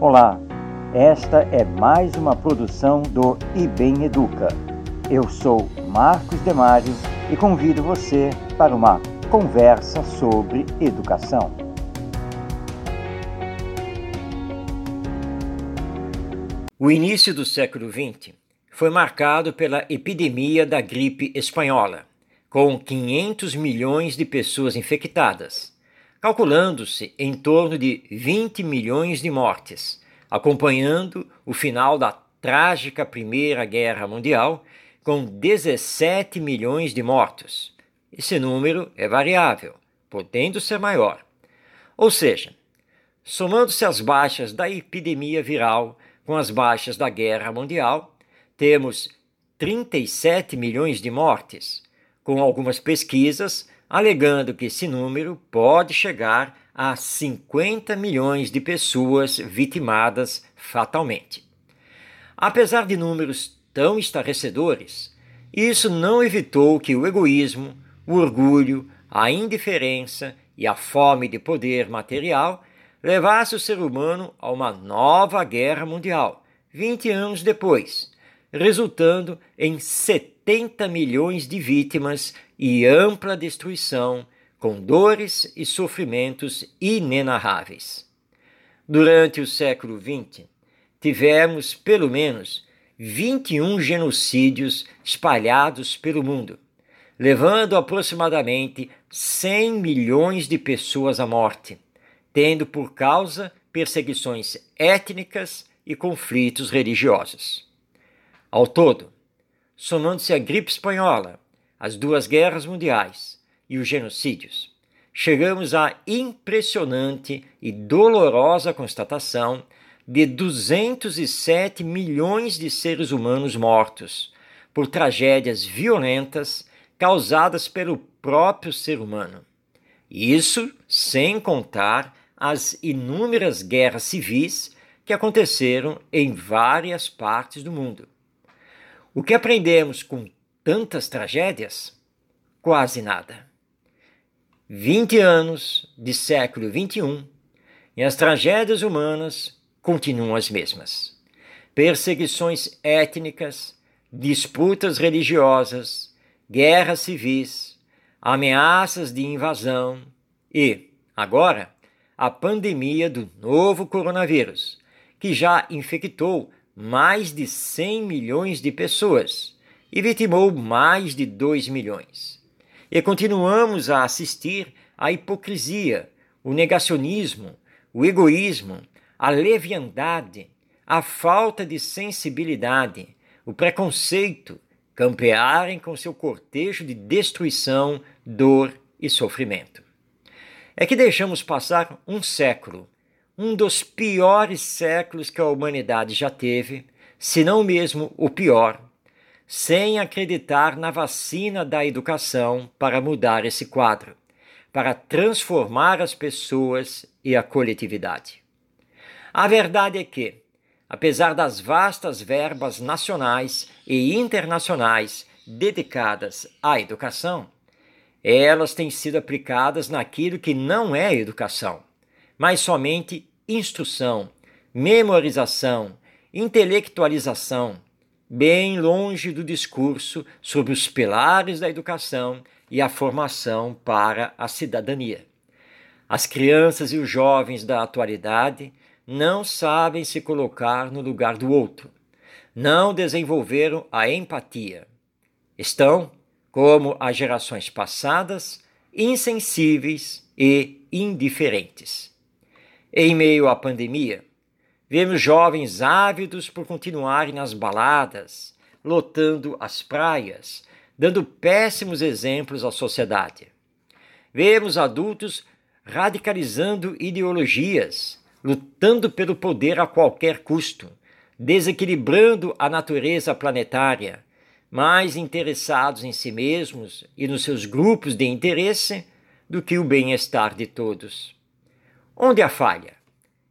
Olá, esta é mais uma produção do IBEM Educa. Eu sou Marcos Demário e convido você para uma conversa sobre educação. O início do século XX foi marcado pela epidemia da gripe espanhola, com 500 milhões de pessoas infectadas calculando-se em torno de 20 milhões de mortes, acompanhando o final da trágica Primeira Guerra Mundial, com 17 milhões de mortos. Esse número é variável, podendo ser maior. Ou seja, somando-se as baixas da epidemia viral com as baixas da Guerra Mundial, temos 37 milhões de mortes, com algumas pesquisas alegando que esse número pode chegar a 50 milhões de pessoas vitimadas fatalmente. Apesar de números tão estarrecedores, isso não evitou que o egoísmo, o orgulho, a indiferença e a fome de poder material levasse o ser humano a uma nova guerra mundial, 20 anos depois, resultando em 70 milhões de vítimas e ampla destruição, com dores e sofrimentos inenarráveis. Durante o século XX, tivemos pelo menos 21 genocídios espalhados pelo mundo, levando aproximadamente 100 milhões de pessoas à morte, tendo por causa perseguições étnicas e conflitos religiosos. Ao todo, somando-se a gripe espanhola, as duas guerras mundiais e os genocídios, chegamos à impressionante e dolorosa constatação de 207 milhões de seres humanos mortos por tragédias violentas causadas pelo próprio ser humano. Isso sem contar as inúmeras guerras civis que aconteceram em várias partes do mundo. O que aprendemos com tantas tragédias? Quase nada. 20 anos de século XXI e as tragédias humanas continuam as mesmas. Perseguições étnicas, disputas religiosas, guerras civis, ameaças de invasão e, agora, a pandemia do novo coronavírus, que já infectou mais de 100 milhões de pessoas e vitimou mais de 2 milhões. E continuamos a assistir à hipocrisia, o negacionismo, o egoísmo, a leviandade, a falta de sensibilidade, o preconceito campearem com seu cortejo de destruição, dor e sofrimento. É que deixamos passar um século, um dos piores séculos que a humanidade já teve, se não mesmo o pior, sem acreditar na vacina da educação para mudar esse quadro, para transformar as pessoas e a coletividade. A verdade é que, apesar das vastas verbas nacionais e internacionais dedicadas à educação, elas têm sido aplicadas naquilo que não é educação, mas somente instrução, memorização, intelectualização, bem longe do discurso sobre os pilares da educação e a formação para a cidadania. As crianças e os jovens da atualidade não sabem se colocar no lugar do outro, não desenvolveram a empatia. Estão, como as gerações passadas, insensíveis e indiferentes. Em meio à pandemia, Vemos jovens ávidos por continuarem nas baladas, lotando as praias, dando péssimos exemplos à sociedade. Vemos adultos radicalizando ideologias, lutando pelo poder a qualquer custo, desequilibrando a natureza planetária, mais interessados em si mesmos e nos seus grupos de interesse do que o bem-estar de todos. Onde a falha?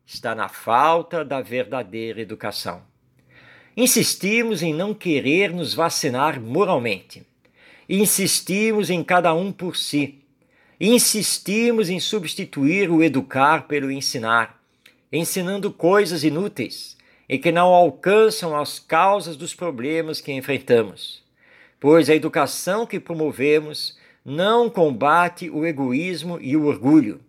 está na falta da verdadeira educação. Insistimos em não querer nos vacinar moralmente. Insistimos em cada um por si. Insistimos em substituir o educar pelo ensinar, ensinando coisas inúteis e que não alcançam as causas dos problemas que enfrentamos. Pois a educação que promovemos não combate o egoísmo e o orgulho,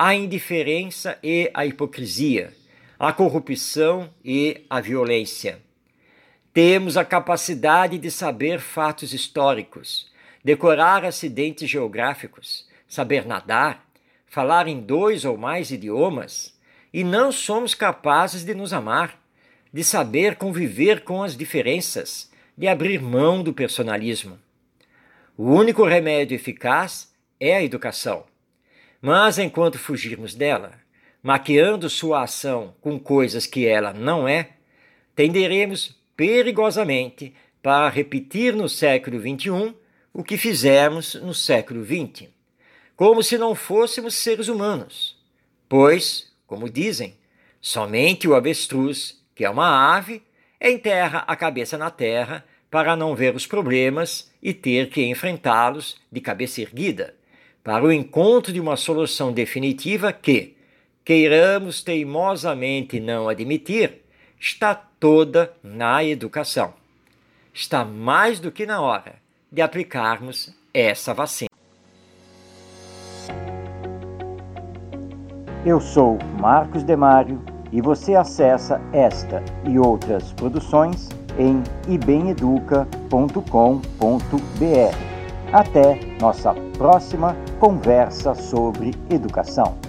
a indiferença e a hipocrisia, a corrupção e a violência. Temos a capacidade de saber fatos históricos, decorar acidentes geográficos, saber nadar, falar em dois ou mais idiomas, e não somos capazes de nos amar, de saber conviver com as diferenças, de abrir mão do personalismo. O único remédio eficaz é a educação. Mas enquanto fugirmos dela, maquiando sua ação com coisas que ela não é, tenderemos perigosamente para repetir no século XXI o que fizemos no século XX, como se não fôssemos seres humanos. Pois, como dizem, somente o avestruz, que é uma ave, enterra a cabeça na terra para não ver os problemas e ter que enfrentá-los de cabeça erguida, para o encontro de uma solução definitiva que, queiramos teimosamente não admitir, está toda na educação. Está mais do que na hora de aplicarmos essa vacina. Eu sou Marcos Demário e você acessa esta e outras produções em ibemeduca.com.br. Até nossa próxima conversa sobre educação.